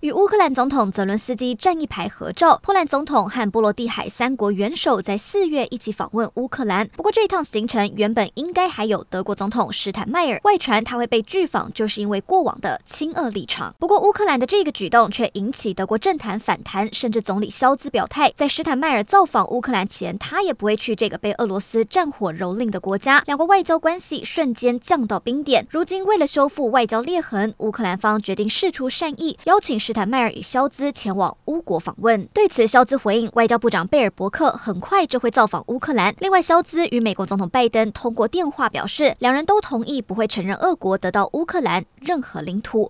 与乌克兰总统泽伦斯基站一排合照。波兰总统和波罗的海三国元首在四月一起访问乌克兰。不过这一趟行程原本应该还有德国总统施坦迈尔。外传他会被拒访，就是因为过往的亲俄立场。不过乌克兰的这个举动却引起德国政坛反弹，甚至总理肖兹表态，在施坦迈尔造访乌克兰前，他也不会去这个被俄罗斯战火蹂躏的国家。两国外交关系瞬间降到冰点。如今为了修复外交裂痕，乌克兰方决定释出善意，邀请施坦迈尔与肖兹前往乌国访问。对此，肖兹回应，外交部长贝尔伯克很快就会造访乌克兰。另外，肖兹与美国总统拜登通过电话表示，两人都同意不会承认俄国得到乌克兰任何领土。